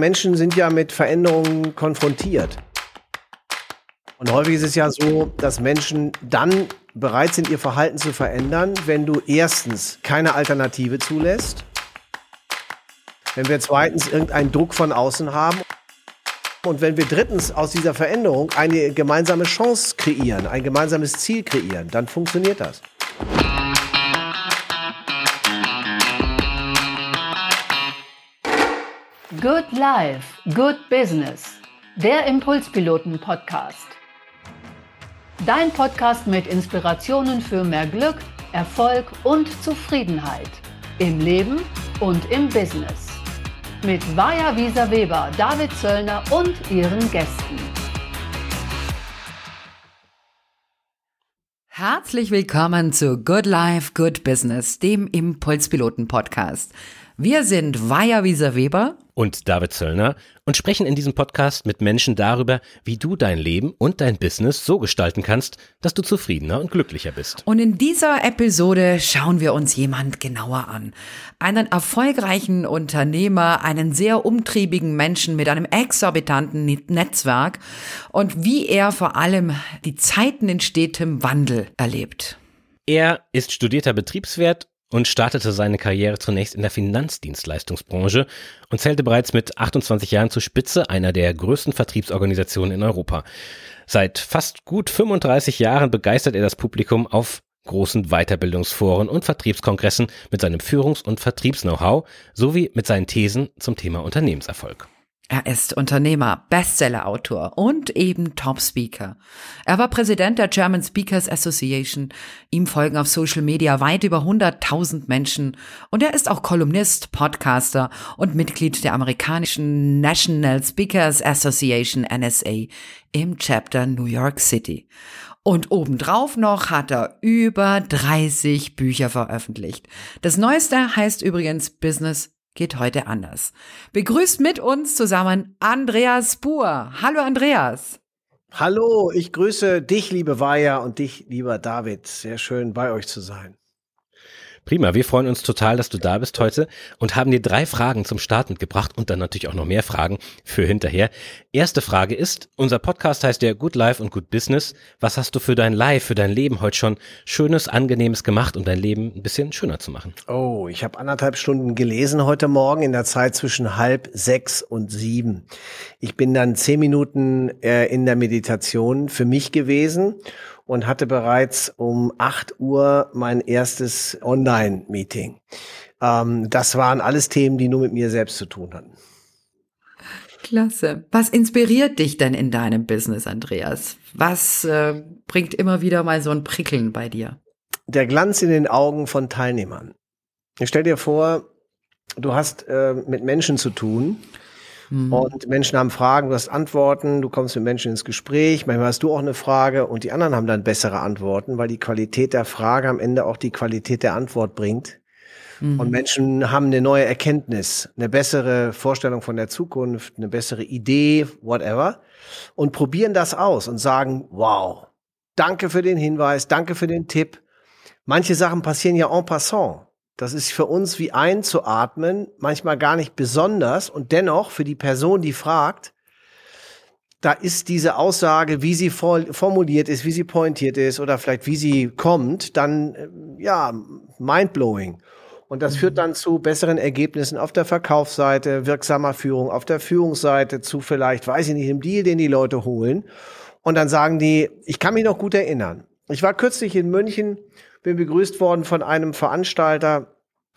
Menschen sind ja mit Veränderungen konfrontiert. Und häufig ist es ja so, dass Menschen dann bereit sind, ihr Verhalten zu verändern, wenn du erstens keine Alternative zulässt, wenn wir zweitens irgendeinen Druck von außen haben und wenn wir drittens aus dieser Veränderung eine gemeinsame Chance kreieren, ein gemeinsames Ziel kreieren, dann funktioniert das. Good Life, Good Business. Der Impulspiloten-Podcast. Dein Podcast mit Inspirationen für mehr Glück, Erfolg und Zufriedenheit. Im Leben und im Business. Mit Vaja Wieser Weber, David Zöllner und ihren Gästen. Herzlich willkommen zu Good Life, Good Business, dem Impulspiloten-Podcast. Wir sind Vaja Wieser Weber und David Zöllner und sprechen in diesem Podcast mit Menschen darüber, wie du dein Leben und dein Business so gestalten kannst, dass du zufriedener und glücklicher bist. Und in dieser Episode schauen wir uns jemand genauer an. Einen erfolgreichen Unternehmer, einen sehr umtriebigen Menschen mit einem exorbitanten Netzwerk und wie er vor allem die Zeiten in stetem Wandel erlebt. Er ist studierter Betriebswirt und startete seine Karriere zunächst in der Finanzdienstleistungsbranche und zählte bereits mit 28 Jahren zur Spitze einer der größten Vertriebsorganisationen in Europa. Seit fast gut 35 Jahren begeistert er das Publikum auf großen Weiterbildungsforen und Vertriebskongressen mit seinem Führungs- und Vertriebs-Know-how sowie mit seinen Thesen zum Thema Unternehmenserfolg. Er ist Unternehmer, Bestseller-Autor und eben Top-Speaker. Er war Präsident der German Speakers Association. Ihm folgen auf Social Media weit über 100.000 Menschen. Und er ist auch Kolumnist, Podcaster und Mitglied der amerikanischen National Speakers Association NSA im Chapter New York City. Und obendrauf noch hat er über 30 Bücher veröffentlicht. Das neueste heißt übrigens Business geht heute anders. Begrüßt mit uns zusammen Andreas Buhr. Hallo Andreas. Hallo, ich grüße dich, liebe Vaja, und dich, lieber David. Sehr schön, bei euch zu sein. Prima, wir freuen uns total, dass du da bist heute und haben dir drei Fragen zum Start mitgebracht und dann natürlich auch noch mehr Fragen für hinterher. Erste Frage ist, unser Podcast heißt ja Good Life und Good Business. Was hast du für dein Life, für dein Leben heute schon Schönes, Angenehmes gemacht, um dein Leben ein bisschen schöner zu machen? Oh, ich habe anderthalb Stunden gelesen heute Morgen in der Zeit zwischen halb sechs und sieben. Ich bin dann zehn Minuten äh, in der Meditation für mich gewesen und hatte bereits um 8 Uhr mein erstes Online-Meeting. Ähm, das waren alles Themen, die nur mit mir selbst zu tun hatten. Klasse. Was inspiriert dich denn in deinem Business, Andreas? Was äh, bringt immer wieder mal so ein Prickeln bei dir? Der Glanz in den Augen von Teilnehmern. Ich stell dir vor, du hast äh, mit Menschen zu tun Mhm. Und Menschen haben Fragen, du hast Antworten, du kommst mit Menschen ins Gespräch, manchmal hast du auch eine Frage und die anderen haben dann bessere Antworten, weil die Qualität der Frage am Ende auch die Qualität der Antwort bringt. Mhm. Und Menschen haben eine neue Erkenntnis, eine bessere Vorstellung von der Zukunft, eine bessere Idee, whatever, und probieren das aus und sagen, wow, danke für den Hinweis, danke für den Tipp. Manche Sachen passieren ja en passant. Das ist für uns wie einzuatmen, manchmal gar nicht besonders und dennoch für die Person, die fragt, da ist diese Aussage, wie sie formuliert ist, wie sie pointiert ist oder vielleicht wie sie kommt, dann äh, ja mindblowing. Und das führt dann zu besseren Ergebnissen auf der Verkaufsseite, wirksamer Führung, auf der Führungsseite zu vielleicht, weiß ich nicht, im Deal, den die Leute holen. Und dann sagen die, ich kann mich noch gut erinnern. Ich war kürzlich in München bin begrüßt worden von einem Veranstalter,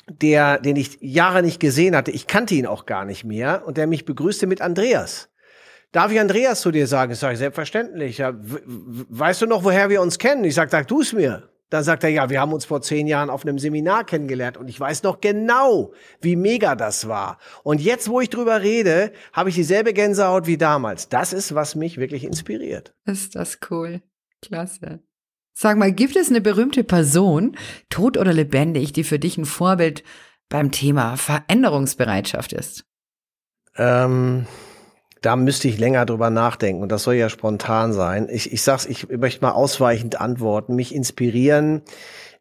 der, den ich Jahre nicht gesehen hatte. Ich kannte ihn auch gar nicht mehr und der mich begrüßte mit Andreas. Darf ich Andreas zu dir sagen? Ich sage, selbstverständlich. Ja, weißt du noch, woher wir uns kennen? Ich sage, sag du es mir. Dann sagt er, ja, wir haben uns vor zehn Jahren auf einem Seminar kennengelernt und ich weiß noch genau, wie mega das war. Und jetzt, wo ich drüber rede, habe ich dieselbe Gänsehaut wie damals. Das ist, was mich wirklich inspiriert. Ist das cool. Klasse. Sag mal, gibt es eine berühmte Person, tot oder lebendig, die für dich ein Vorbild beim Thema Veränderungsbereitschaft ist? Ähm, da müsste ich länger drüber nachdenken und das soll ja spontan sein. Ich, ich sag's, ich möchte mal ausweichend antworten. Mich inspirieren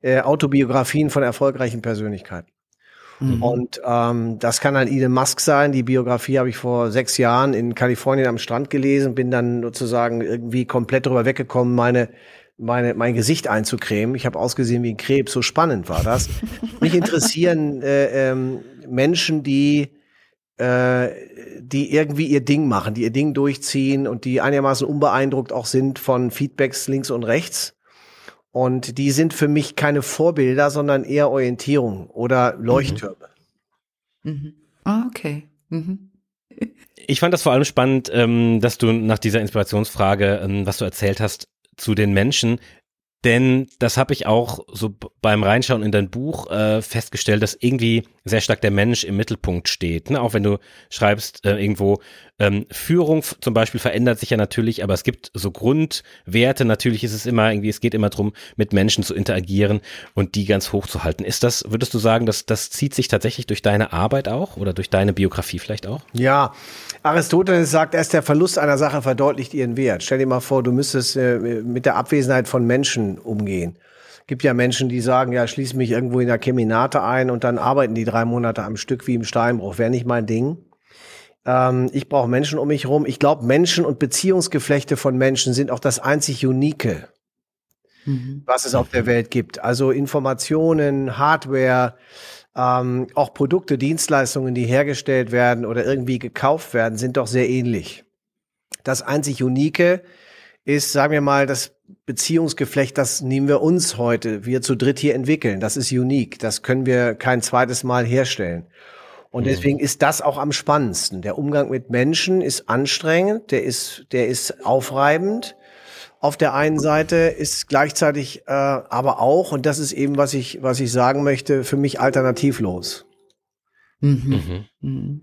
äh, Autobiografien von erfolgreichen Persönlichkeiten. Mhm. Und ähm, das kann dann Elon Musk sein. Die Biografie habe ich vor sechs Jahren in Kalifornien am Strand gelesen, bin dann sozusagen irgendwie komplett darüber weggekommen, meine meine, mein Gesicht einzucremen. Ich habe ausgesehen wie ein Krebs, so spannend war das. Mich interessieren äh, ähm, Menschen, die, äh, die irgendwie ihr Ding machen, die ihr Ding durchziehen und die einigermaßen unbeeindruckt auch sind von Feedbacks links und rechts. Und die sind für mich keine Vorbilder, sondern eher Orientierung oder Leuchttürme. Mhm. Mhm. Ah, okay. Mhm. Ich fand das vor allem spannend, ähm, dass du nach dieser Inspirationsfrage, ähm, was du erzählt hast, zu den Menschen, denn das habe ich auch so beim Reinschauen in dein Buch äh, festgestellt, dass irgendwie sehr stark der Mensch im Mittelpunkt steht. Ne? Auch wenn du schreibst äh, irgendwo, ähm, Führung zum Beispiel verändert sich ja natürlich, aber es gibt so Grundwerte. Natürlich ist es immer irgendwie, es geht immer darum, mit Menschen zu interagieren und die ganz hoch zu halten. Ist das, würdest du sagen, dass das zieht sich tatsächlich durch deine Arbeit auch oder durch deine Biografie vielleicht auch? Ja, Aristoteles sagt, erst der Verlust einer Sache verdeutlicht ihren Wert. Stell dir mal vor, du müsstest äh, mit der Abwesenheit von Menschen umgehen gibt ja Menschen, die sagen, ja, schließe mich irgendwo in der Keminate ein und dann arbeiten die drei Monate am Stück wie im Steinbruch. Wäre nicht mein Ding. Ähm, ich brauche Menschen um mich herum. Ich glaube, Menschen und Beziehungsgeflechte von Menschen sind auch das einzig Unique, mhm. was es auf der Welt gibt. Also Informationen, Hardware, ähm, auch Produkte, Dienstleistungen, die hergestellt werden oder irgendwie gekauft werden, sind doch sehr ähnlich. Das einzig Unique ist, sagen wir mal, das Beziehungsgeflecht, das nehmen wir uns heute, wir zu dritt hier entwickeln. Das ist unique. Das können wir kein zweites Mal herstellen. Und mhm. deswegen ist das auch am spannendsten. Der Umgang mit Menschen ist anstrengend, der ist, der ist aufreibend. Auf der einen Seite ist gleichzeitig äh, aber auch, und das ist eben, was ich, was ich sagen möchte, für mich alternativlos. Mhm. Mhm. mhm.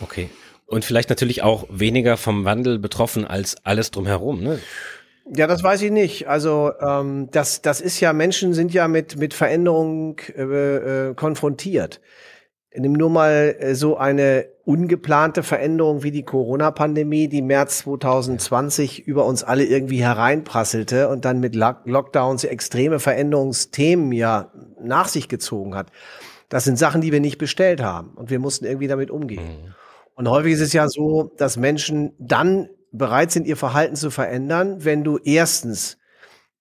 Okay. Und vielleicht natürlich auch weniger vom Wandel betroffen als alles drumherum, ne? Ja, das weiß ich nicht. Also ähm, das, das ist ja, Menschen sind ja mit, mit Veränderung äh, äh, konfrontiert. Nimm nur mal äh, so eine ungeplante Veränderung wie die Corona-Pandemie, die März 2020 über uns alle irgendwie hereinprasselte und dann mit Lock Lockdowns extreme Veränderungsthemen ja nach sich gezogen hat. Das sind Sachen, die wir nicht bestellt haben und wir mussten irgendwie damit umgehen. Mhm. Und häufig ist es ja so, dass Menschen dann bereit sind, ihr Verhalten zu verändern, wenn du erstens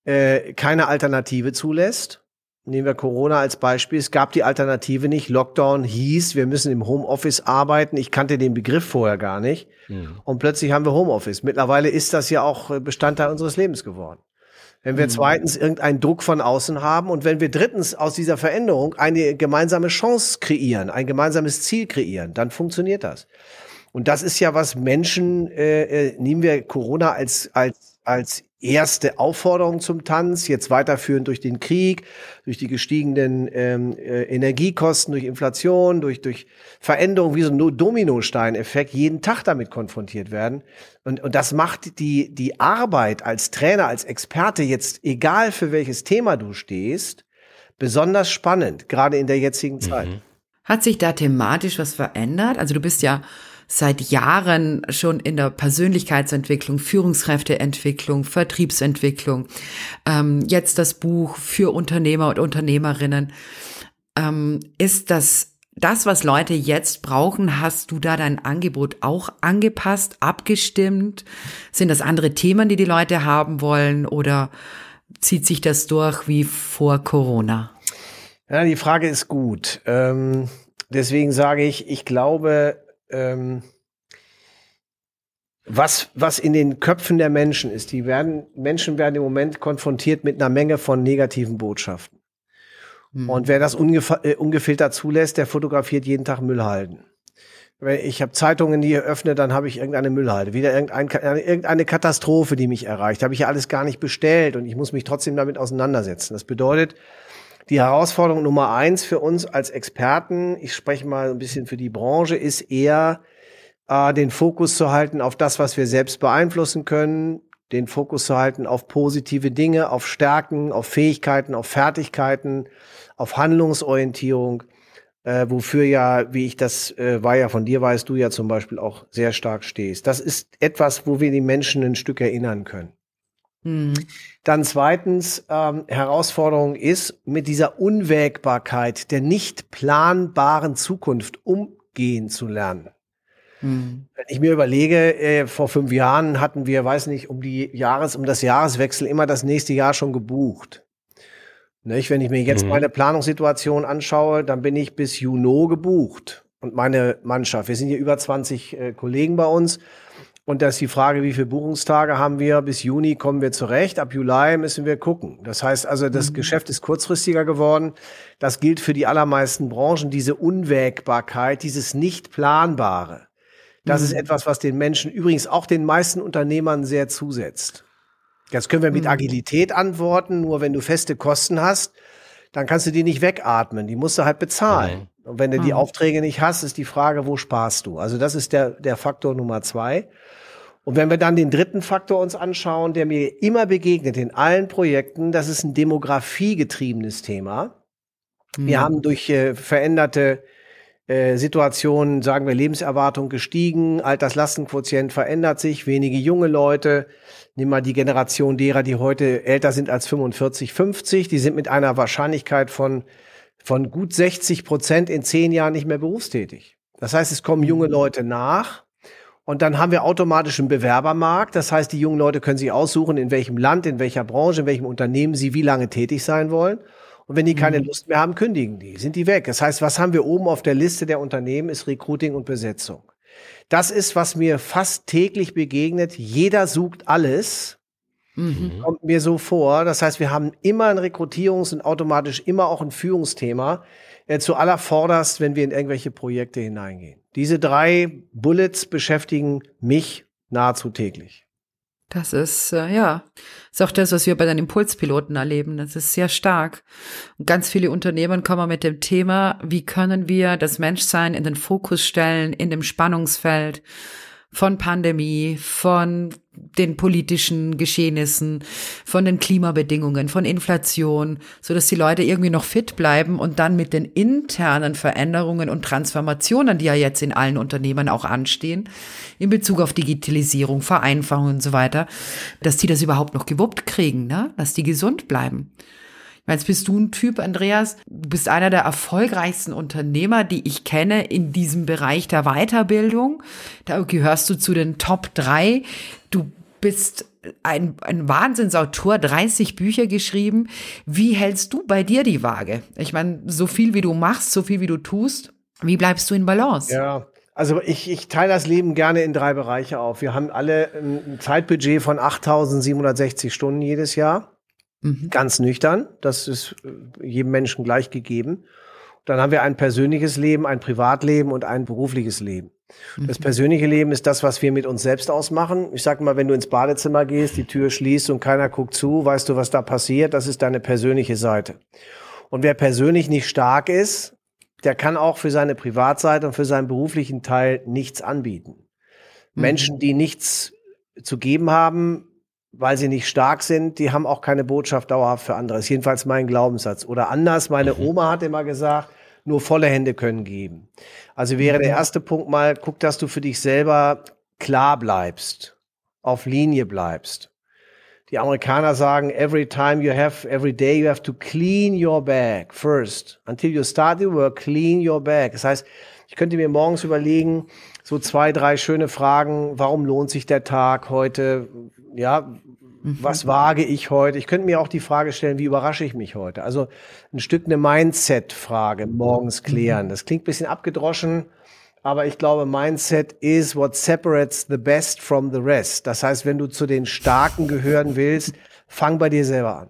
äh, keine Alternative zulässt. Nehmen wir Corona als Beispiel. Es gab die Alternative nicht. Lockdown hieß, wir müssen im Homeoffice arbeiten. Ich kannte den Begriff vorher gar nicht. Mhm. Und plötzlich haben wir Homeoffice. Mittlerweile ist das ja auch Bestandteil unseres Lebens geworden. Wenn wir mhm. zweitens irgendeinen Druck von außen haben und wenn wir drittens aus dieser Veränderung eine gemeinsame Chance kreieren, ein gemeinsames Ziel kreieren, dann funktioniert das. Und das ist ja was Menschen, äh, äh, nehmen wir Corona als, als, als erste Aufforderung zum Tanz, jetzt weiterführend durch den Krieg, durch die gestiegenen ähm, äh, Energiekosten, durch Inflation, durch, durch Veränderungen, wie so ein Dominosteineffekt, jeden Tag damit konfrontiert werden. Und, und das macht die, die Arbeit als Trainer, als Experte jetzt, egal für welches Thema du stehst, besonders spannend, gerade in der jetzigen Zeit. Mhm. Hat sich da thematisch was verändert? Also du bist ja seit Jahren schon in der Persönlichkeitsentwicklung, Führungskräfteentwicklung, Vertriebsentwicklung, ähm, jetzt das Buch für Unternehmer und Unternehmerinnen. Ähm, ist das das, was Leute jetzt brauchen, hast du da dein Angebot auch angepasst, abgestimmt? Sind das andere Themen, die die Leute haben wollen oder zieht sich das durch wie vor Corona? Ja, die Frage ist gut. Ähm, deswegen sage ich, ich glaube, ähm, was, was in den Köpfen der Menschen ist. Die werden, Menschen werden im Moment konfrontiert mit einer Menge von negativen Botschaften. Mhm. Und wer das äh, ungefiltert zulässt, der fotografiert jeden Tag Müllhalden. Ich habe Zeitungen, die öffne, dann habe ich irgendeine Müllhalde, wieder irgendein, irgendeine Katastrophe, die mich erreicht. Habe ich ja alles gar nicht bestellt und ich muss mich trotzdem damit auseinandersetzen. Das bedeutet, die Herausforderung Nummer eins für uns als Experten, ich spreche mal ein bisschen für die Branche, ist eher äh, den Fokus zu halten auf das, was wir selbst beeinflussen können, den Fokus zu halten auf positive Dinge, auf Stärken, auf Fähigkeiten, auf Fertigkeiten, auf Handlungsorientierung, äh, wofür ja, wie ich das äh, war ja von dir weißt du ja zum Beispiel auch sehr stark stehst. Das ist etwas, wo wir die Menschen ein Stück erinnern können. Mhm. Dann zweitens, ähm, Herausforderung ist, mit dieser Unwägbarkeit der nicht planbaren Zukunft umgehen zu lernen. Mhm. Wenn ich mir überlege, äh, vor fünf Jahren hatten wir, weiß nicht, um die Jahres, um das Jahreswechsel immer das nächste Jahr schon gebucht. Nicht? Wenn ich mir jetzt mhm. meine Planungssituation anschaue, dann bin ich bis Juni gebucht. Und meine Mannschaft, wir sind hier über 20 äh, Kollegen bei uns. Und da ist die Frage, wie viele Buchungstage haben wir? Bis Juni kommen wir zurecht. Ab Juli müssen wir gucken. Das heißt also, das mhm. Geschäft ist kurzfristiger geworden. Das gilt für die allermeisten Branchen. Diese Unwägbarkeit, dieses Nicht-Planbare. Das mhm. ist etwas, was den Menschen, übrigens auch den meisten Unternehmern sehr zusetzt. Jetzt können wir mit mhm. Agilität antworten. Nur wenn du feste Kosten hast, dann kannst du die nicht wegatmen. Die musst du halt bezahlen. Und wenn du die mhm. Aufträge nicht hast, ist die Frage, wo sparst du? Also das ist der, der Faktor Nummer zwei. Und wenn wir dann den dritten Faktor uns anschauen, der mir immer begegnet in allen Projekten, das ist ein demografiegetriebenes Thema. Mhm. Wir haben durch äh, veränderte äh, Situationen, sagen wir, Lebenserwartung gestiegen, Alterslastenquotient verändert sich, wenige junge Leute, nimm mal die Generation derer, die heute älter sind als 45, 50, die sind mit einer Wahrscheinlichkeit von von gut 60 Prozent in zehn Jahren nicht mehr berufstätig. Das heißt, es kommen junge mhm. Leute nach und dann haben wir automatisch einen Bewerbermarkt. Das heißt, die jungen Leute können sich aussuchen, in welchem Land, in welcher Branche, in welchem Unternehmen sie wie lange tätig sein wollen. Und wenn die keine mhm. Lust mehr haben, kündigen die, sind die weg. Das heißt, was haben wir oben auf der Liste der Unternehmen, ist Recruiting und Besetzung. Das ist, was mir fast täglich begegnet. Jeder sucht alles. Mhm. Kommt mir so vor. Das heißt, wir haben immer ein Rekrutierungs- und automatisch immer auch ein Führungsthema äh, zu aller Vorderst, wenn wir in irgendwelche Projekte hineingehen. Diese drei Bullets beschäftigen mich nahezu täglich. Das ist, äh, ja, ist auch das, was wir bei den Impulspiloten erleben. Das ist sehr stark. Und ganz viele Unternehmen kommen mit dem Thema, wie können wir das Menschsein in den Fokus stellen, in dem Spannungsfeld von Pandemie, von den politischen Geschehnissen, von den Klimabedingungen, von Inflation, so dass die Leute irgendwie noch fit bleiben und dann mit den internen Veränderungen und Transformationen, die ja jetzt in allen Unternehmen auch anstehen, in Bezug auf Digitalisierung, Vereinfachung und so weiter, dass die das überhaupt noch gewuppt kriegen, ne? dass die gesund bleiben. Meine, jetzt bist du ein Typ, Andreas. Du bist einer der erfolgreichsten Unternehmer, die ich kenne in diesem Bereich der Weiterbildung. Da gehörst du zu den Top drei. Du bist ein, ein Wahnsinnsautor, 30 Bücher geschrieben. Wie hältst du bei dir die Waage? Ich meine, so viel wie du machst, so viel wie du tust, wie bleibst du in Balance? Ja, also ich, ich teile das Leben gerne in drei Bereiche auf. Wir haben alle ein Zeitbudget von 8.760 Stunden jedes Jahr. Mhm. Ganz nüchtern. Das ist äh, jedem Menschen gleich gegeben. Dann haben wir ein persönliches Leben, ein Privatleben und ein berufliches Leben. Mhm. Das persönliche Leben ist das, was wir mit uns selbst ausmachen. Ich sag mal, wenn du ins Badezimmer gehst, die Tür schließt und keiner guckt zu, weißt du, was da passiert? Das ist deine persönliche Seite. Und wer persönlich nicht stark ist, der kann auch für seine Privatseite und für seinen beruflichen Teil nichts anbieten. Mhm. Menschen, die nichts zu geben haben, weil sie nicht stark sind, die haben auch keine Botschaft dauerhaft für andere. Das ist jedenfalls mein Glaubenssatz. Oder anders, meine mhm. Oma hat immer gesagt, nur volle Hände können geben. Also wäre der mhm. erste Punkt mal, guck, dass du für dich selber klar bleibst, auf Linie bleibst. Die Amerikaner sagen, every time you have, every day you have to clean your bag first. Until you start your work, clean your bag. Das heißt, ich könnte mir morgens überlegen, so zwei, drei schöne Fragen. Warum lohnt sich der Tag heute? Ja, mhm. was wage ich heute? Ich könnte mir auch die Frage stellen, wie überrasche ich mich heute? Also ein Stück eine Mindset-Frage morgens mhm. klären. Das klingt bisschen abgedroschen, aber ich glaube, Mindset is what separates the best from the rest. Das heißt, wenn du zu den Starken gehören willst, fang bei dir selber an.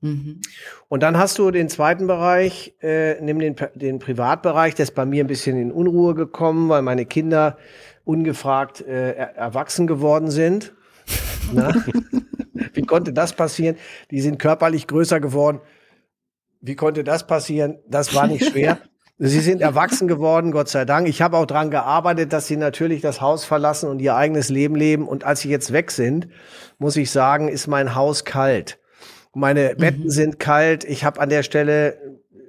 Mhm. Und dann hast du den zweiten Bereich, äh, nimm den, den Privatbereich, der ist bei mir ein bisschen in Unruhe gekommen, weil meine Kinder ungefragt äh, erwachsen geworden sind. Wie konnte das passieren? Die sind körperlich größer geworden. Wie konnte das passieren? Das war nicht schwer. Sie sind erwachsen geworden, Gott sei Dank. Ich habe auch dran gearbeitet, dass sie natürlich das Haus verlassen und ihr eigenes Leben leben. Und als sie jetzt weg sind, muss ich sagen, ist mein Haus kalt. Meine Betten mhm. sind kalt. Ich habe an der Stelle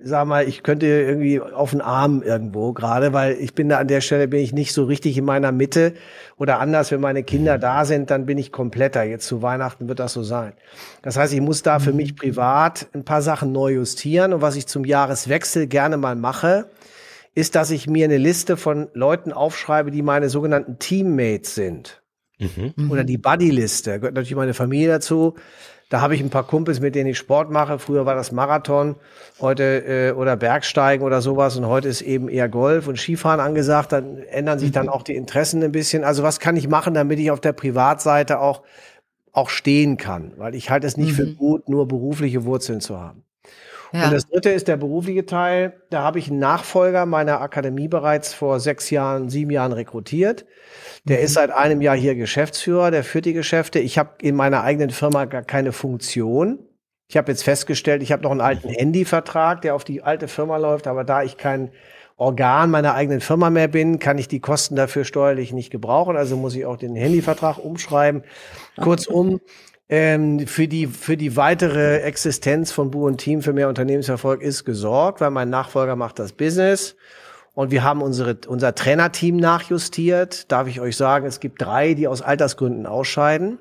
sag mal, ich könnte irgendwie auf den Arm irgendwo gerade, weil ich bin da an der Stelle bin ich nicht so richtig in meiner Mitte oder anders, wenn meine Kinder da sind, dann bin ich kompletter. Jetzt zu Weihnachten wird das so sein. Das heißt, ich muss da für mich privat ein paar Sachen neu justieren und was ich zum Jahreswechsel gerne mal mache, ist, dass ich mir eine Liste von Leuten aufschreibe, die meine sogenannten Teammates sind. Mhm. Oder die Buddy-Liste. Gehört natürlich meine Familie dazu. Da habe ich ein paar Kumpels, mit denen ich Sport mache. Früher war das Marathon, heute äh, oder Bergsteigen oder sowas und heute ist eben eher Golf und Skifahren angesagt. Dann ändern sich dann mhm. auch die Interessen ein bisschen. Also was kann ich machen, damit ich auf der Privatseite auch auch stehen kann, weil ich halte es nicht mhm. für gut, nur berufliche Wurzeln zu haben. Ja. Und das dritte ist der berufliche Teil. Da habe ich einen Nachfolger meiner Akademie bereits vor sechs Jahren, sieben Jahren rekrutiert. Der ist seit einem Jahr hier Geschäftsführer, der führt die Geschäfte. Ich habe in meiner eigenen Firma gar keine Funktion. Ich habe jetzt festgestellt, ich habe noch einen alten Handyvertrag, der auf die alte Firma läuft, aber da ich kein Organ meiner eigenen Firma mehr bin, kann ich die Kosten dafür steuerlich nicht gebrauchen. Also muss ich auch den Handyvertrag umschreiben. Kurzum, ähm, für die für die weitere Existenz von Bu und Team für mehr Unternehmenserfolg ist gesorgt, weil mein Nachfolger macht das Business und wir haben unsere, unser Trainerteam nachjustiert. Darf ich euch sagen, es gibt drei, die aus Altersgründen ausscheiden.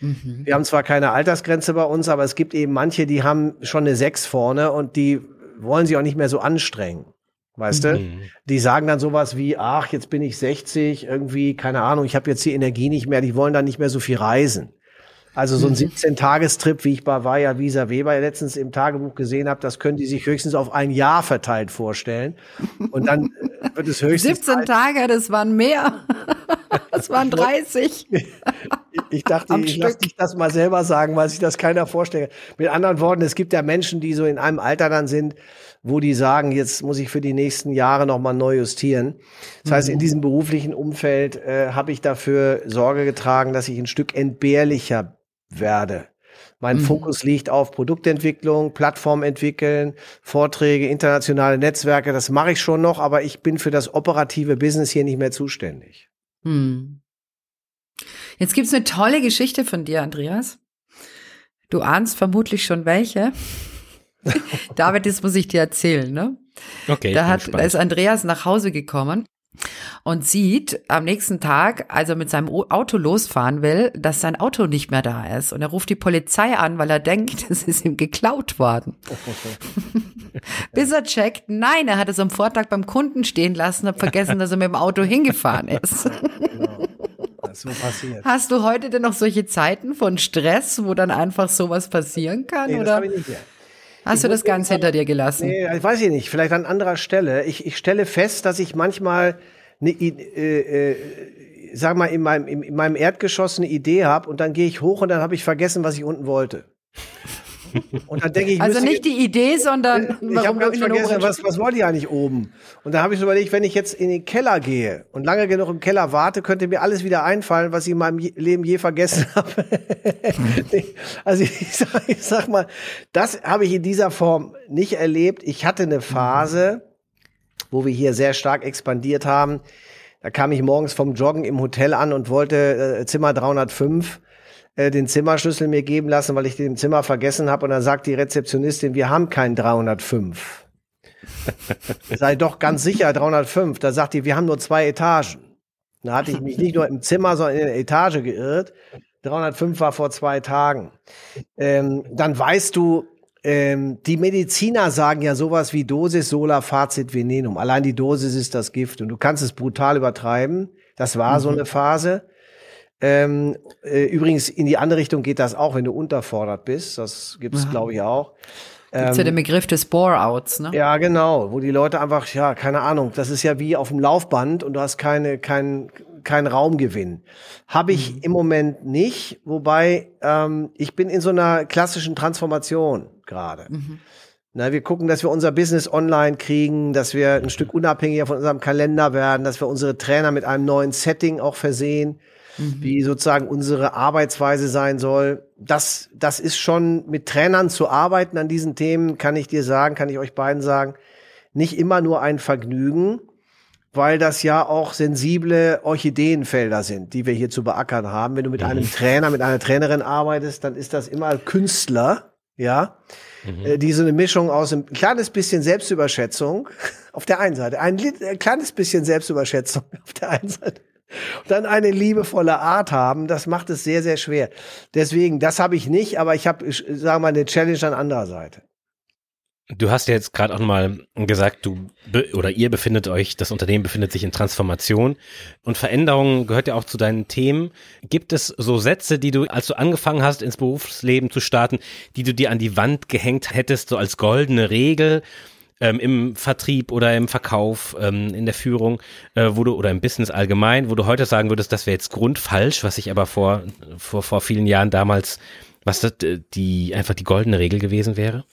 Mhm. Wir haben zwar keine Altersgrenze bei uns, aber es gibt eben manche, die haben schon eine Sechs vorne und die wollen sich auch nicht mehr so anstrengen. Weißt mhm. du? Die sagen dann sowas wie, ach, jetzt bin ich 60, irgendwie, keine Ahnung, ich habe jetzt die Energie nicht mehr, die wollen dann nicht mehr so viel reisen. Also so ein 17-Tagestrip, mhm. wie ich bei Vaya Visa Weber letztens im Tagebuch gesehen habe, das können die sich höchstens auf ein Jahr verteilt vorstellen. Und dann äh, wird es höchstens 17 Tage, das waren mehr. Das waren 30. Ich dachte, ich lasse dich das mal selber sagen, weil sich das keiner vorstellt. Mit anderen Worten, es gibt ja Menschen, die so in einem Alter dann sind, wo die sagen, jetzt muss ich für die nächsten Jahre nochmal neu justieren. Das heißt, in mhm. diesem beruflichen Umfeld äh, habe ich dafür Sorge getragen, dass ich ein Stück entbehrlicher werde. Mein mhm. Fokus liegt auf Produktentwicklung, Plattform entwickeln, Vorträge, internationale Netzwerke. Das mache ich schon noch, aber ich bin für das operative Business hier nicht mehr zuständig. Mhm. Jetzt gibt's eine tolle Geschichte von dir, Andreas. Du ahnst vermutlich schon welche. David, das muss ich dir erzählen, ne? Okay. Da, hat, da ist Andreas nach Hause gekommen und sieht am nächsten Tag, als er mit seinem Auto losfahren will, dass sein Auto nicht mehr da ist. Und er ruft die Polizei an, weil er denkt, es ist ihm geklaut worden. Bis er checkt, nein, er hat es am Vortag beim Kunden stehen lassen, hat vergessen, dass er mit dem Auto hingefahren ist. Genau. So. Hast du heute denn noch solche Zeiten von Stress, wo dann einfach sowas passieren kann? Nee, oder? Hast ich du das ganz hinter dir gelassen? Nee, weiß ich nicht. Vielleicht an anderer Stelle. Ich, ich stelle fest, dass ich manchmal eine, äh, äh, sag mal, in meinem, in meinem Erdgeschoss eine Idee habe und dann gehe ich hoch und dann habe ich vergessen, was ich unten wollte. Und dann denke ich, also nicht die Idee, sondern ich habe ganz vergessen, was, was wollte ich eigentlich oben? Und da habe ich so überlegt, wenn ich jetzt in den Keller gehe und lange genug im Keller warte, könnte mir alles wieder einfallen, was ich in meinem Leben je vergessen habe. also ich sag, ich sag mal, das habe ich in dieser Form nicht erlebt. Ich hatte eine Phase, wo wir hier sehr stark expandiert haben. Da kam ich morgens vom Joggen im Hotel an und wollte äh, Zimmer 305 äh, den Zimmerschlüssel mir geben lassen, weil ich den im Zimmer vergessen habe. Und dann sagt die Rezeptionistin, wir haben keinen 305. Sei doch ganz sicher 305. Da sagt die, wir haben nur zwei Etagen. Da hatte ich mich nicht nur im Zimmer, sondern in der Etage geirrt. 305 war vor zwei Tagen. Ähm, dann weißt du, ähm, die Mediziner sagen ja sowas wie Dosis sola facit venenum. Allein die Dosis ist das Gift und du kannst es brutal übertreiben. Das war mhm. so eine Phase. Ähm, äh, übrigens, in die andere Richtung geht das auch, wenn du unterfordert bist. Das gibt es, glaube ich, auch. Gibt ähm, ja den Begriff des Bore-Outs, ne? Ja, genau, wo die Leute einfach, ja, keine Ahnung, das ist ja wie auf dem Laufband und du hast keine, kein, kein Raumgewinn. Habe ich mhm. im Moment nicht, wobei ähm, ich bin in so einer klassischen Transformation gerade. Mhm. Na, wir gucken, dass wir unser Business online kriegen, dass wir ein Stück unabhängiger von unserem Kalender werden, dass wir unsere Trainer mit einem neuen Setting auch versehen mhm. wie sozusagen unsere Arbeitsweise sein soll. Das, das ist schon mit Trainern zu arbeiten an diesen Themen, kann ich dir sagen, kann ich euch beiden sagen, nicht immer nur ein Vergnügen, weil das ja auch sensible Orchideenfelder sind, die wir hier zu beackern haben. Wenn du mit einem mhm. Trainer, mit einer Trainerin arbeitest, dann ist das immer Künstler. Ja, mhm. Äh, die so eine Mischung aus einem kleines bisschen Selbstüberschätzung auf der einen Seite, ein, ein kleines bisschen Selbstüberschätzung auf der einen Seite und dann eine liebevolle Art haben, das macht es sehr, sehr schwer. Deswegen, das habe ich nicht, aber ich habe, sagen wir mal, eine Challenge an anderer Seite. Du hast ja jetzt gerade auch mal gesagt, du oder ihr befindet euch, das Unternehmen befindet sich in Transformation und Veränderung gehört ja auch zu deinen Themen. Gibt es so Sätze, die du, als du angefangen hast, ins Berufsleben zu starten, die du dir an die Wand gehängt hättest, so als goldene Regel ähm, im Vertrieb oder im Verkauf, ähm, in der Führung, äh, wo du oder im Business allgemein, wo du heute sagen würdest, das wäre jetzt grundfalsch, was ich aber vor vor vor vielen Jahren damals, was das, äh, die einfach die goldene Regel gewesen wäre?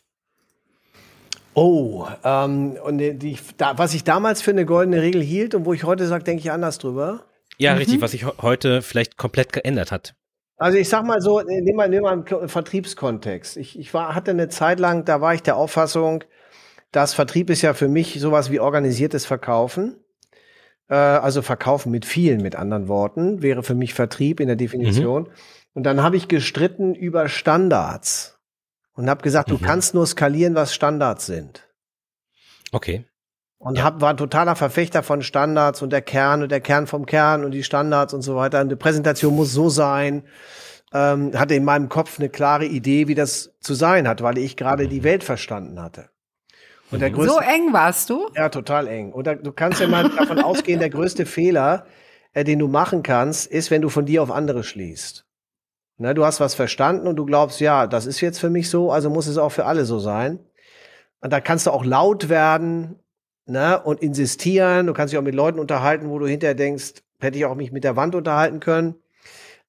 Oh, ähm, und die, da, was ich damals für eine goldene Regel hielt und wo ich heute sage, denke ich anders drüber. Ja, mhm. richtig, was sich heute vielleicht komplett geändert hat. Also ich sag mal so, nehmen wir, nehmen wir einen Vertriebskontext. Ich, ich war, hatte eine Zeit lang, da war ich der Auffassung, dass Vertrieb ist ja für mich sowas wie organisiertes Verkaufen. Äh, also Verkaufen mit vielen, mit anderen Worten, wäre für mich Vertrieb in der Definition. Mhm. Und dann habe ich gestritten über Standards und habe gesagt, mhm. du kannst nur skalieren, was Standards sind. Okay. Und ja. hab, war ein totaler Verfechter von Standards und der Kern und der Kern vom Kern und die Standards und so weiter. Und die Präsentation muss so sein. Ähm, hatte in meinem Kopf eine klare Idee, wie das zu sein hat, weil ich gerade die Welt verstanden hatte. Und der größte, so eng warst du? Ja, total eng. Und da, du kannst ja mal davon ausgehen, der größte Fehler, äh, den du machen kannst, ist, wenn du von dir auf andere schließt. Ne, du hast was verstanden und du glaubst, ja, das ist jetzt für mich so, also muss es auch für alle so sein. Und da kannst du auch laut werden ne, und insistieren. Du kannst dich auch mit Leuten unterhalten, wo du hinterher denkst, hätte ich auch mich mit der Wand unterhalten können.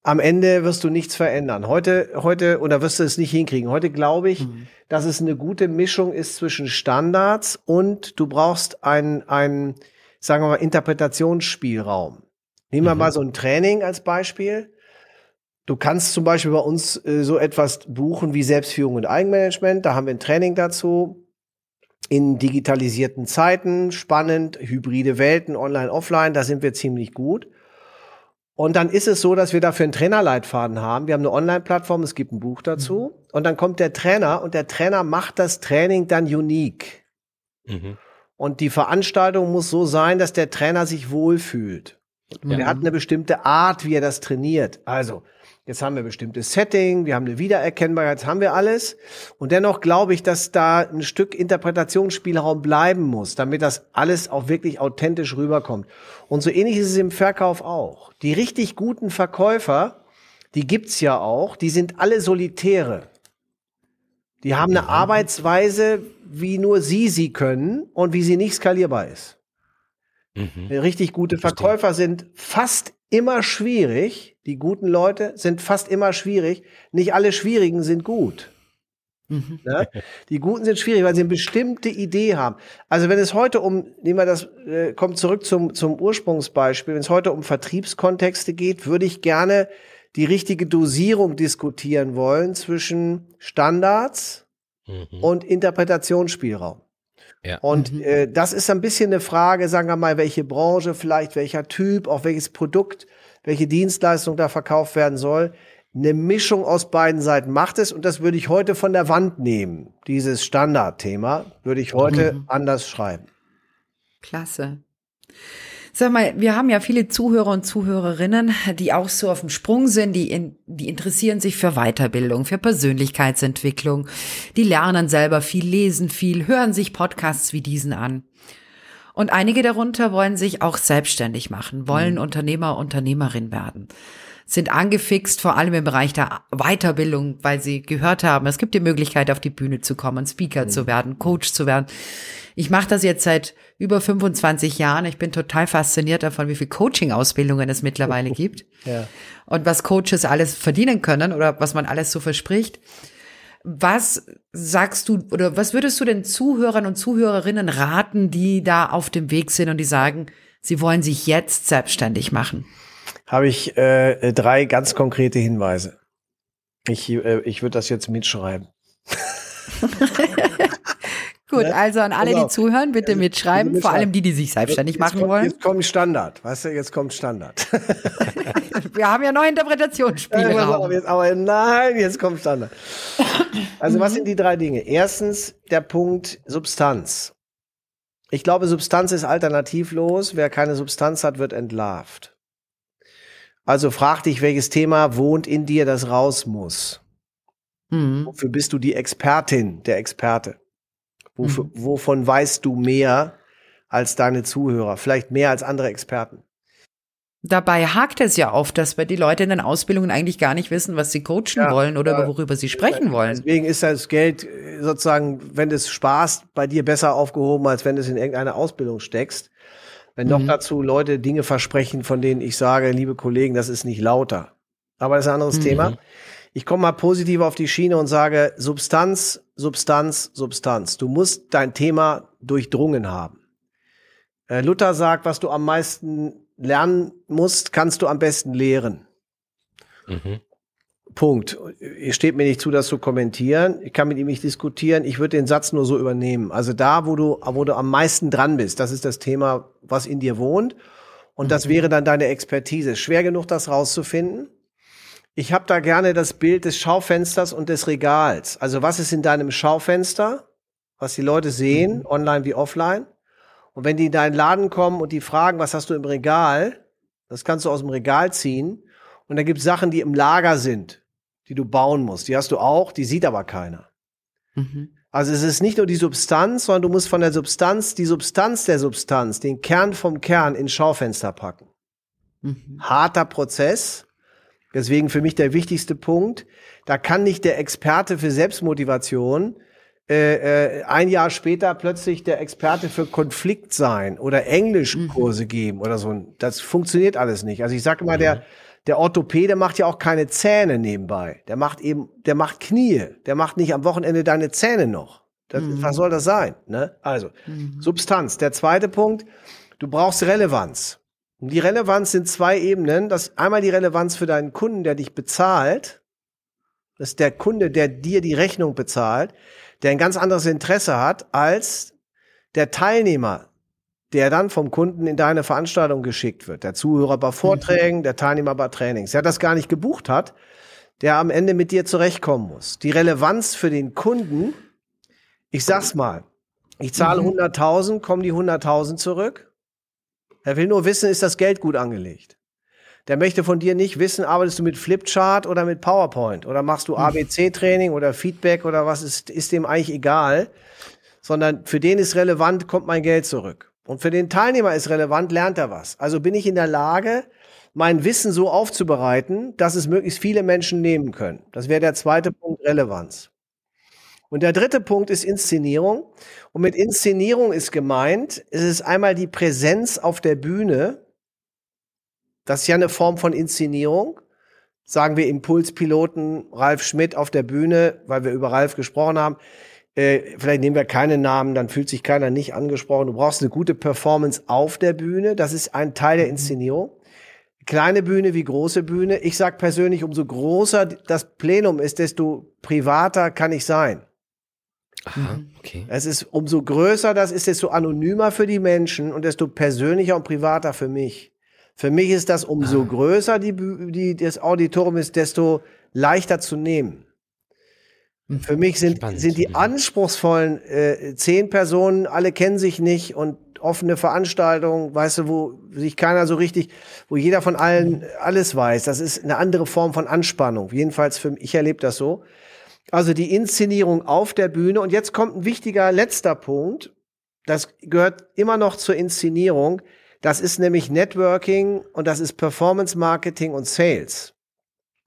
Am Ende wirst du nichts verändern. Heute, heute, oder wirst du es nicht hinkriegen. Heute glaube ich, mhm. dass es eine gute Mischung ist zwischen Standards und du brauchst einen, einen sagen wir mal, Interpretationsspielraum. Nehmen wir mhm. mal so ein Training als Beispiel. Du kannst zum Beispiel bei uns äh, so etwas buchen wie Selbstführung und Eigenmanagement. Da haben wir ein Training dazu. In digitalisierten Zeiten, spannend, hybride Welten, online, offline, da sind wir ziemlich gut. Und dann ist es so, dass wir dafür einen Trainerleitfaden haben. Wir haben eine Online-Plattform, es gibt ein Buch dazu. Mhm. Und dann kommt der Trainer und der Trainer macht das Training dann unique. Mhm. Und die Veranstaltung muss so sein, dass der Trainer sich wohlfühlt. Und er hat eine bestimmte Art, wie er das trainiert. Also, Jetzt haben wir bestimmtes Setting, wir haben eine Wiedererkennbarkeit, jetzt haben wir alles. Und dennoch glaube ich, dass da ein Stück Interpretationsspielraum bleiben muss, damit das alles auch wirklich authentisch rüberkommt. Und so ähnlich ist es im Verkauf auch. Die richtig guten Verkäufer, die gibt's ja auch, die sind alle Solitäre. Die haben eine Arbeitsweise, wie nur sie sie können und wie sie nicht skalierbar ist. Mhm. Richtig gute Verkäufer sind fast immer schwierig. Die guten Leute sind fast immer schwierig. Nicht alle Schwierigen sind gut. Mhm. Ja? Die Guten sind schwierig, weil sie eine bestimmte Idee haben. Also wenn es heute um, nehmen wir das, äh, kommt zurück zum, zum Ursprungsbeispiel, wenn es heute um Vertriebskontexte geht, würde ich gerne die richtige Dosierung diskutieren wollen zwischen Standards mhm. und Interpretationsspielraum. Ja. Und mhm. äh, das ist ein bisschen eine Frage, sagen wir mal, welche Branche, vielleicht welcher Typ, auch welches Produkt, welche Dienstleistung da verkauft werden soll. Eine Mischung aus beiden Seiten macht es und das würde ich heute von der Wand nehmen. Dieses Standardthema würde ich heute mhm. anders schreiben. Klasse. Sag mal, wir haben ja viele Zuhörer und Zuhörerinnen, die auch so auf dem Sprung sind, die, in, die interessieren sich für Weiterbildung, für Persönlichkeitsentwicklung, die lernen selber viel, lesen viel, hören sich Podcasts wie diesen an. Und einige darunter wollen sich auch selbstständig machen, wollen mhm. Unternehmer, Unternehmerin werden sind angefixt, vor allem im Bereich der Weiterbildung, weil sie gehört haben, es gibt die Möglichkeit, auf die Bühne zu kommen, Speaker mhm. zu werden, Coach zu werden. Ich mache das jetzt seit über 25 Jahren. Ich bin total fasziniert davon, wie viel Coaching-Ausbildungen es mittlerweile gibt ja. und was Coaches alles verdienen können oder was man alles so verspricht. Was sagst du oder was würdest du den Zuhörern und Zuhörerinnen raten, die da auf dem Weg sind und die sagen, sie wollen sich jetzt selbstständig machen? Habe ich äh, drei ganz konkrete Hinweise. Ich, äh, ich würde das jetzt mitschreiben. Gut, also an alle, die zuhören, bitte mitschreiben, vor allem die, die sich selbstfständig machen wollen. Jetzt kommt Standard, weißt du, jetzt kommt Standard. Wir haben ja noch Interpretationsspielraum. Jetzt, aber nein, jetzt kommt Standard. Also was sind die drei Dinge? Erstens der Punkt Substanz. Ich glaube, Substanz ist alternativlos. Wer keine Substanz hat, wird entlarvt. Also frag dich, welches Thema wohnt in dir, das raus muss. Mhm. Wofür bist du die Expertin, der Experte? Wofür, mhm. Wovon weißt du mehr als deine Zuhörer? Vielleicht mehr als andere Experten. Dabei hakt es ja oft, dass wir die Leute in den Ausbildungen eigentlich gar nicht wissen, was sie coachen ja, wollen oder ja, worüber sie sprechen wollen. Deswegen ist das Geld äh, sozusagen, wenn es Spaß bei dir besser aufgehoben, als wenn du es in irgendeine Ausbildung steckst. Wenn mhm. noch dazu Leute Dinge versprechen, von denen ich sage, liebe Kollegen, das ist nicht lauter. Aber das ist ein anderes mhm. Thema. Ich komme mal positiv auf die Schiene und sage, Substanz, Substanz, Substanz. Du musst dein Thema durchdrungen haben. Äh, Luther sagt, was du am meisten lernen musst, kannst du am besten lehren. Mhm. Punkt. Ihr steht mir nicht zu, das zu kommentieren. Ich kann mit ihm nicht diskutieren. Ich würde den Satz nur so übernehmen. Also da, wo du, wo du am meisten dran bist, das ist das Thema, was in dir wohnt. Und das mhm. wäre dann deine Expertise. Schwer genug, das rauszufinden. Ich habe da gerne das Bild des Schaufensters und des Regals. Also was ist in deinem Schaufenster, was die Leute sehen, mhm. online wie offline? Und wenn die in deinen Laden kommen und die fragen, was hast du im Regal, das kannst du aus dem Regal ziehen. Und da gibt Sachen, die im Lager sind, die du bauen musst. Die hast du auch, die sieht aber keiner. Mhm. Also es ist nicht nur die Substanz, sondern du musst von der Substanz, die Substanz der Substanz, den Kern vom Kern ins Schaufenster packen. Mhm. Harter Prozess. Deswegen für mich der wichtigste Punkt. Da kann nicht der Experte für Selbstmotivation äh, äh, ein Jahr später plötzlich der Experte für Konflikt sein oder Englischkurse mhm. geben oder so. Das funktioniert alles nicht. Also ich sage immer, der, der Orthopäde macht ja auch keine Zähne nebenbei. Der macht eben, der macht Knie. Der macht nicht am Wochenende deine Zähne noch. Das, mhm. Was soll das sein? Ne? Also, mhm. Substanz. Der zweite Punkt, du brauchst Relevanz. Und die Relevanz sind zwei Ebenen. Das einmal die Relevanz für deinen Kunden, der dich bezahlt. Das ist der Kunde, der dir die Rechnung bezahlt der ein ganz anderes Interesse hat als der Teilnehmer, der dann vom Kunden in deine Veranstaltung geschickt wird. Der Zuhörer bei Vorträgen, mhm. der Teilnehmer bei Trainings. Der das gar nicht gebucht hat, der am Ende mit dir zurechtkommen muss. Die Relevanz für den Kunden, ich sag's mal, ich zahle mhm. 100.000, kommen die 100.000 zurück. Er will nur wissen, ist das Geld gut angelegt der möchte von dir nicht wissen, arbeitest du mit Flipchart oder mit PowerPoint oder machst du hm. ABC-Training oder Feedback oder was ist, ist dem eigentlich egal, sondern für den ist relevant, kommt mein Geld zurück. Und für den Teilnehmer ist relevant, lernt er was. Also bin ich in der Lage, mein Wissen so aufzubereiten, dass es möglichst viele Menschen nehmen können. Das wäre der zweite Punkt, Relevanz. Und der dritte Punkt ist Inszenierung. Und mit Inszenierung ist gemeint, es ist einmal die Präsenz auf der Bühne, das ist ja eine Form von Inszenierung. Sagen wir Impulspiloten, Ralf Schmidt auf der Bühne, weil wir über Ralf gesprochen haben. Äh, vielleicht nehmen wir keine Namen, dann fühlt sich keiner nicht angesprochen. Du brauchst eine gute Performance auf der Bühne. Das ist ein Teil der mhm. Inszenierung. Kleine Bühne wie große Bühne. Ich sag persönlich, umso größer das Plenum ist, desto privater kann ich sein. Aha, okay. Es ist umso größer das ist, desto anonymer für die Menschen und desto persönlicher und privater für mich. Für mich ist das umso ah. größer die, die, das Auditorium ist, desto leichter zu nehmen. Hm. Für mich sind, sind die anspruchsvollen äh, zehn Personen, alle kennen sich nicht und offene Veranstaltungen, weißt du, wo sich keiner so richtig, wo jeder von allen alles weiß. Das ist eine andere Form von Anspannung. Jedenfalls für mich, ich erlebe das so. Also die Inszenierung auf der Bühne. Und jetzt kommt ein wichtiger letzter Punkt. Das gehört immer noch zur Inszenierung. Das ist nämlich Networking und das ist Performance Marketing und Sales.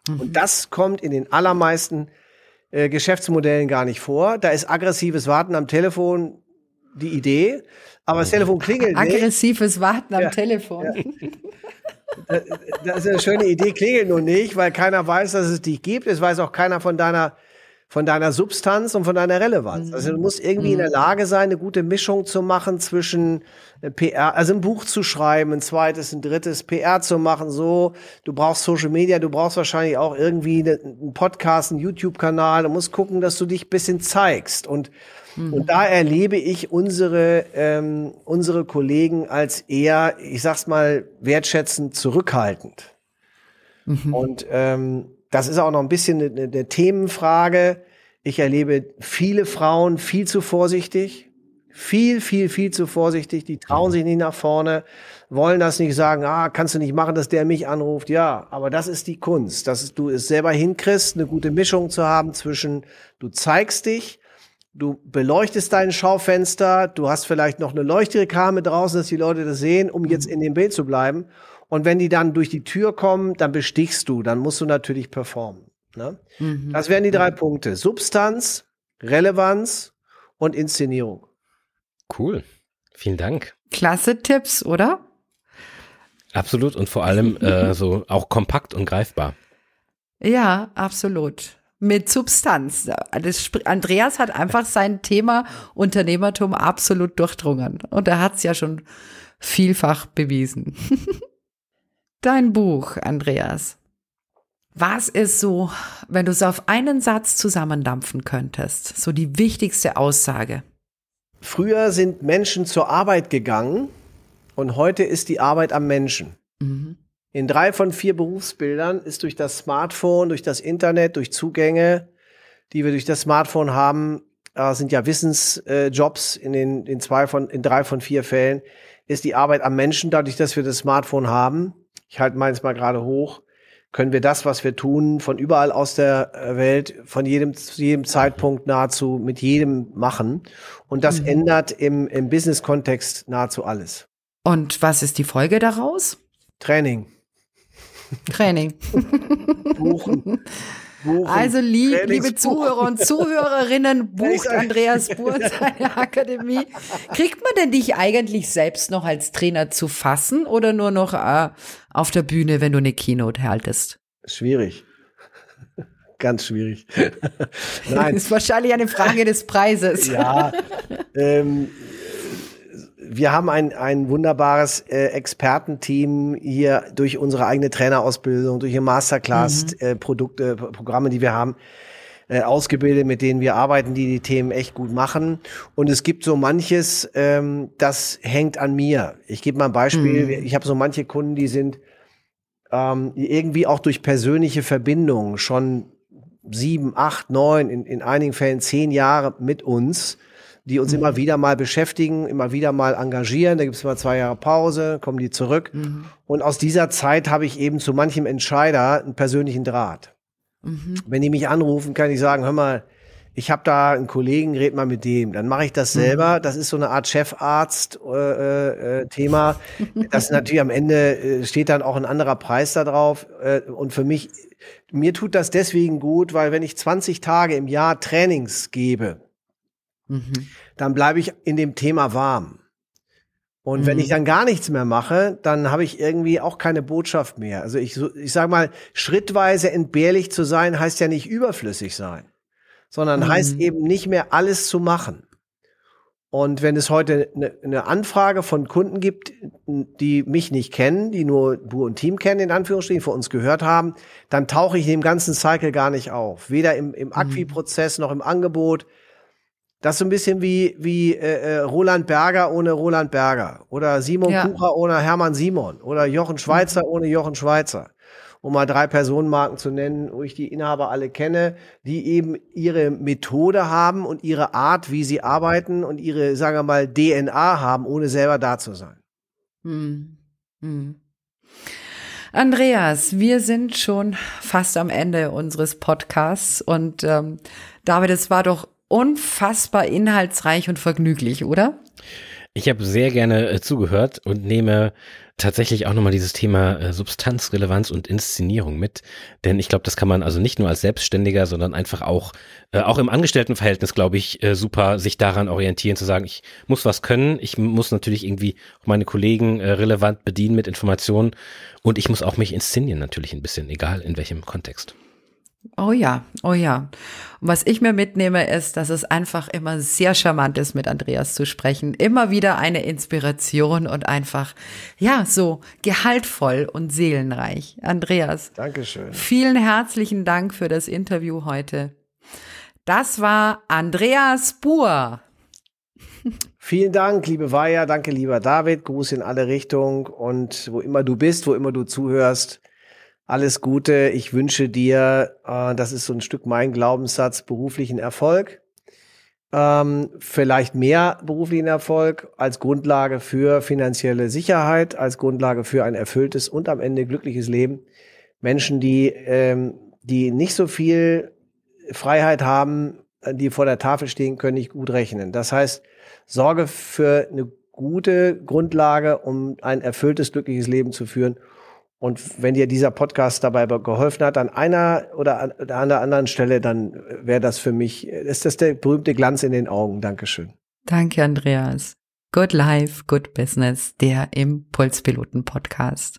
Mhm. Und das kommt in den allermeisten äh, Geschäftsmodellen gar nicht vor. Da ist aggressives Warten am Telefon die Idee, aber das Telefon klingelt nicht. Aggressives Warten am ja, Telefon. Ja. Das ist eine schöne Idee, klingelt nur nicht, weil keiner weiß, dass es dich gibt. Es weiß auch keiner von deiner von deiner Substanz und von deiner Relevanz. Also du musst irgendwie in der mhm. Lage sein, eine gute Mischung zu machen zwischen äh, PR, also ein Buch zu schreiben, ein zweites, ein drittes, PR zu machen, so. Du brauchst Social Media, du brauchst wahrscheinlich auch irgendwie einen Podcast, einen YouTube-Kanal. Du musst gucken, dass du dich bisschen zeigst und mhm. und da erlebe ich unsere, ähm, unsere Kollegen als eher, ich sag's mal, wertschätzend zurückhaltend. Mhm. Und ähm, das ist auch noch ein bisschen eine, eine Themenfrage. Ich erlebe viele Frauen viel zu vorsichtig, viel, viel, viel zu vorsichtig. Die trauen sich nicht nach vorne, wollen das nicht sagen, ah, kannst du nicht machen, dass der mich anruft. Ja, aber das ist die Kunst, dass du es selber hinkriegst, eine gute Mischung zu haben zwischen, du zeigst dich, du beleuchtest dein Schaufenster, du hast vielleicht noch eine Leuchtreklame draußen, dass die Leute das sehen, um jetzt in dem Bild zu bleiben. Und wenn die dann durch die Tür kommen, dann bestichst du, dann musst du natürlich performen. Ne? Mhm. Das wären die drei Punkte. Substanz, Relevanz und Inszenierung. Cool. Vielen Dank. Klasse Tipps, oder? Absolut und vor allem äh, so auch kompakt und greifbar. Ja, absolut. Mit Substanz. Das, Andreas hat einfach sein Thema Unternehmertum absolut durchdrungen. Und er hat es ja schon vielfach bewiesen. Dein Buch, Andreas. Was ist so, wenn du es auf einen Satz zusammendampfen könntest, so die wichtigste Aussage? Früher sind Menschen zur Arbeit gegangen und heute ist die Arbeit am Menschen. Mhm. In drei von vier Berufsbildern ist durch das Smartphone, durch das Internet, durch Zugänge, die wir durch das Smartphone haben, äh, sind ja Wissensjobs in den in zwei von in drei von vier Fällen ist die Arbeit am Menschen dadurch, dass wir das Smartphone haben. Ich halte meins mal gerade hoch können wir das, was wir tun, von überall aus der äh, Welt, von jedem, zu jedem Zeitpunkt nahezu mit jedem machen. Und das mhm. ändert im, im Business-Kontext nahezu alles. Und was ist die Folge daraus? Training. Training. Buchen. Buchen. Also lieb, liebe Zuhörer und Zuhörerinnen, bucht Andreas Buhr seine Akademie. Kriegt man denn dich eigentlich selbst noch als Trainer zu fassen oder nur noch äh, auf der Bühne, wenn du eine Keynote haltest? Schwierig. Ganz schwierig. Nein. Das ist wahrscheinlich eine Frage des Preises. ja. Ähm, wir haben ein, ein wunderbares äh, Expertenteam hier durch unsere eigene Trainerausbildung, durch die Masterclass-Produkte, mhm. äh, Programme, die wir haben, äh, ausgebildet, mit denen wir arbeiten, die die Themen echt gut machen. Und es gibt so manches, ähm, das hängt an mir. Ich gebe mal ein Beispiel. Mhm. Ich habe so manche Kunden, die sind ähm, irgendwie auch durch persönliche Verbindungen schon sieben, acht, neun, in, in einigen Fällen zehn Jahre mit uns die uns mhm. immer wieder mal beschäftigen, immer wieder mal engagieren. Da gibt es immer zwei Jahre Pause, kommen die zurück. Mhm. Und aus dieser Zeit habe ich eben zu manchem Entscheider einen persönlichen Draht. Mhm. Wenn die mich anrufen, kann ich sagen, hör mal, ich habe da einen Kollegen, red mal mit dem. Dann mache ich das mhm. selber. Das ist so eine Art Chefarzt-Thema. Äh, äh, das natürlich am Ende äh, steht dann auch ein anderer Preis da drauf. Äh, und für mich, mir tut das deswegen gut, weil wenn ich 20 Tage im Jahr Trainings gebe, Mhm. Dann bleibe ich in dem Thema warm. Und mhm. wenn ich dann gar nichts mehr mache, dann habe ich irgendwie auch keine Botschaft mehr. Also ich, ich sage mal, schrittweise entbehrlich zu sein, heißt ja nicht überflüssig sein, sondern mhm. heißt eben nicht mehr alles zu machen. Und wenn es heute eine, eine Anfrage von Kunden gibt, die mich nicht kennen, die nur Bu und Team kennen, in Anführungsstrichen, von uns gehört haben, dann tauche ich in dem ganzen Cycle gar nicht auf. Weder im, im mhm. Acquis-Prozess noch im Angebot das ist so ein bisschen wie, wie äh, äh, Roland Berger ohne Roland Berger oder Simon ja. Kucher ohne Hermann Simon oder Jochen Schweizer mhm. ohne Jochen Schweizer. Um mal drei Personenmarken zu nennen, wo ich die Inhaber alle kenne, die eben ihre Methode haben und ihre Art, wie sie arbeiten und ihre, sagen wir mal, DNA haben, ohne selber da zu sein. Hm. Hm. Andreas, wir sind schon fast am Ende unseres Podcasts und ähm, David, es war doch unfassbar inhaltsreich und vergnüglich, oder? Ich habe sehr gerne äh, zugehört und nehme tatsächlich auch nochmal dieses Thema äh, Substanzrelevanz und Inszenierung mit. Denn ich glaube, das kann man also nicht nur als Selbstständiger, sondern einfach auch, äh, auch im Angestelltenverhältnis, glaube ich, äh, super sich daran orientieren, zu sagen, ich muss was können, ich muss natürlich irgendwie meine Kollegen äh, relevant bedienen mit Informationen und ich muss auch mich inszenieren natürlich ein bisschen, egal in welchem Kontext. Oh ja, oh ja. Und was ich mir mitnehme, ist, dass es einfach immer sehr charmant ist, mit Andreas zu sprechen. Immer wieder eine Inspiration und einfach, ja, so gehaltvoll und seelenreich. Andreas. Dankeschön. Vielen herzlichen Dank für das Interview heute. Das war Andreas Buhr. Vielen Dank, liebe Weiher. Danke, lieber David. Gruß in alle Richtungen und wo immer du bist, wo immer du zuhörst. Alles Gute. Ich wünsche dir, äh, das ist so ein Stück mein Glaubenssatz, beruflichen Erfolg. Ähm, vielleicht mehr beruflichen Erfolg als Grundlage für finanzielle Sicherheit, als Grundlage für ein erfülltes und am Ende glückliches Leben. Menschen, die, ähm, die nicht so viel Freiheit haben, die vor der Tafel stehen, können nicht gut rechnen. Das heißt, sorge für eine gute Grundlage, um ein erfülltes, glückliches Leben zu führen. Und wenn dir dieser Podcast dabei geholfen hat, an einer oder an der anderen Stelle, dann wäre das für mich, ist das der berühmte Glanz in den Augen. Dankeschön. Danke, Andreas. Good Life, Good Business, der Impulspiloten Podcast.